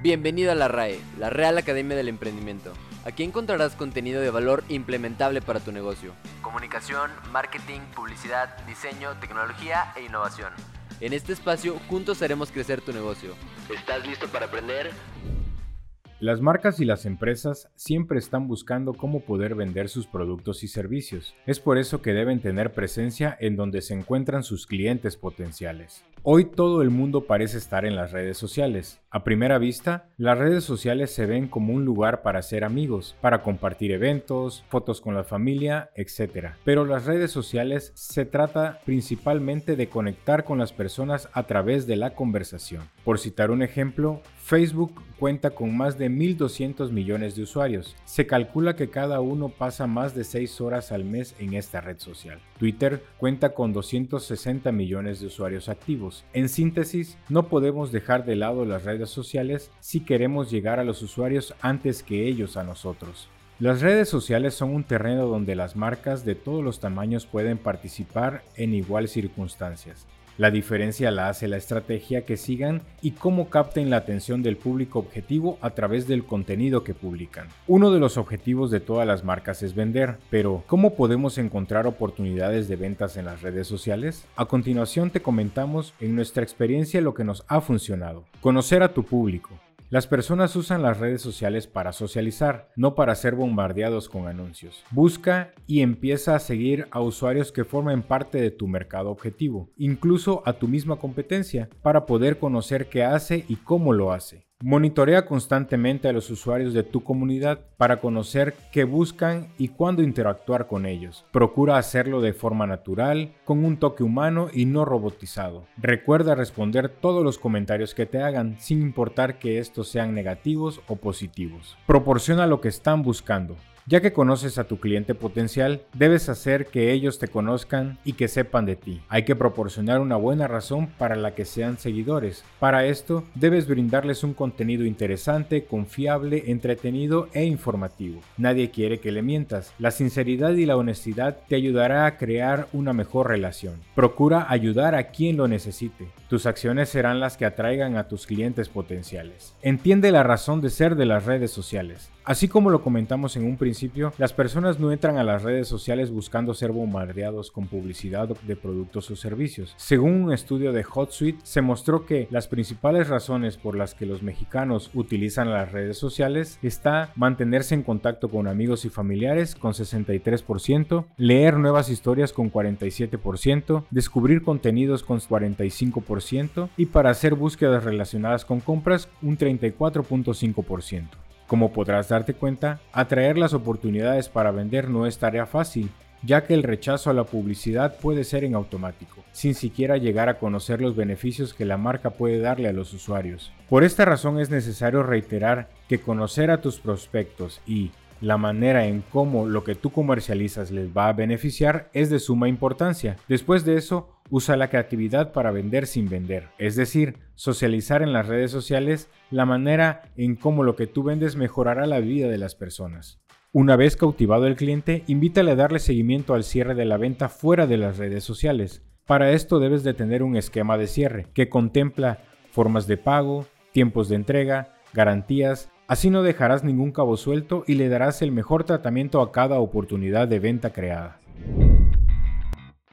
Bienvenido a la RAE, la Real Academia del Emprendimiento. Aquí encontrarás contenido de valor implementable para tu negocio. Comunicación, marketing, publicidad, diseño, tecnología e innovación. En este espacio juntos haremos crecer tu negocio. ¿Estás listo para aprender? Las marcas y las empresas siempre están buscando cómo poder vender sus productos y servicios. Es por eso que deben tener presencia en donde se encuentran sus clientes potenciales. Hoy todo el mundo parece estar en las redes sociales. A primera vista, las redes sociales se ven como un lugar para ser amigos, para compartir eventos, fotos con la familia, etc. Pero las redes sociales se trata principalmente de conectar con las personas a través de la conversación. Por citar un ejemplo, Facebook cuenta con más de 1.200 millones de usuarios. Se calcula que cada uno pasa más de 6 horas al mes en esta red social. Twitter cuenta con 260 millones de usuarios activos. En síntesis, no podemos dejar de lado las redes sociales si queremos llegar a los usuarios antes que ellos a nosotros. Las redes sociales son un terreno donde las marcas de todos los tamaños pueden participar en iguales circunstancias. La diferencia la hace la estrategia que sigan y cómo capten la atención del público objetivo a través del contenido que publican. Uno de los objetivos de todas las marcas es vender, pero ¿cómo podemos encontrar oportunidades de ventas en las redes sociales? A continuación te comentamos en nuestra experiencia lo que nos ha funcionado. Conocer a tu público. Las personas usan las redes sociales para socializar, no para ser bombardeados con anuncios. Busca y empieza a seguir a usuarios que formen parte de tu mercado objetivo, incluso a tu misma competencia, para poder conocer qué hace y cómo lo hace. Monitorea constantemente a los usuarios de tu comunidad para conocer qué buscan y cuándo interactuar con ellos. Procura hacerlo de forma natural, con un toque humano y no robotizado. Recuerda responder todos los comentarios que te hagan sin importar que estos sean negativos o positivos. Proporciona lo que están buscando. Ya que conoces a tu cliente potencial, debes hacer que ellos te conozcan y que sepan de ti. Hay que proporcionar una buena razón para la que sean seguidores. Para esto, debes brindarles un contenido interesante, confiable, entretenido e informativo. Nadie quiere que le mientas. La sinceridad y la honestidad te ayudará a crear una mejor relación. Procura ayudar a quien lo necesite. Tus acciones serán las que atraigan a tus clientes potenciales. Entiende la razón de ser de las redes sociales. Así como lo comentamos en un principio, las personas no entran a las redes sociales buscando ser bombardeados con publicidad de productos o servicios. Según un estudio de HotSuite, se mostró que las principales razones por las que los mexicanos utilizan las redes sociales está mantenerse en contacto con amigos y familiares con 63%, leer nuevas historias con 47%, descubrir contenidos con 45% y para hacer búsquedas relacionadas con compras un 34.5%. Como podrás darte cuenta, atraer las oportunidades para vender no es tarea fácil, ya que el rechazo a la publicidad puede ser en automático, sin siquiera llegar a conocer los beneficios que la marca puede darle a los usuarios. Por esta razón es necesario reiterar que conocer a tus prospectos y la manera en cómo lo que tú comercializas les va a beneficiar es de suma importancia. Después de eso, usa la creatividad para vender sin vender, es decir, socializar en las redes sociales la manera en cómo lo que tú vendes mejorará la vida de las personas. Una vez cautivado el cliente, invítale a darle seguimiento al cierre de la venta fuera de las redes sociales. Para esto debes de tener un esquema de cierre que contempla formas de pago, tiempos de entrega, garantías, así no dejarás ningún cabo suelto y le darás el mejor tratamiento a cada oportunidad de venta creada.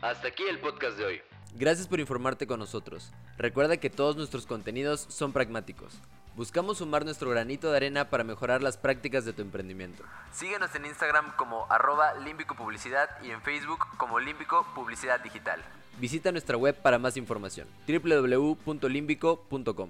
Hasta aquí el podcast de hoy. Gracias por informarte con nosotros. Recuerda que todos nuestros contenidos son pragmáticos. Buscamos sumar nuestro granito de arena para mejorar las prácticas de tu emprendimiento. Síguenos en Instagram como arroba límbico publicidad y en Facebook como límbico publicidad digital. Visita nuestra web para más información www.limbico.com.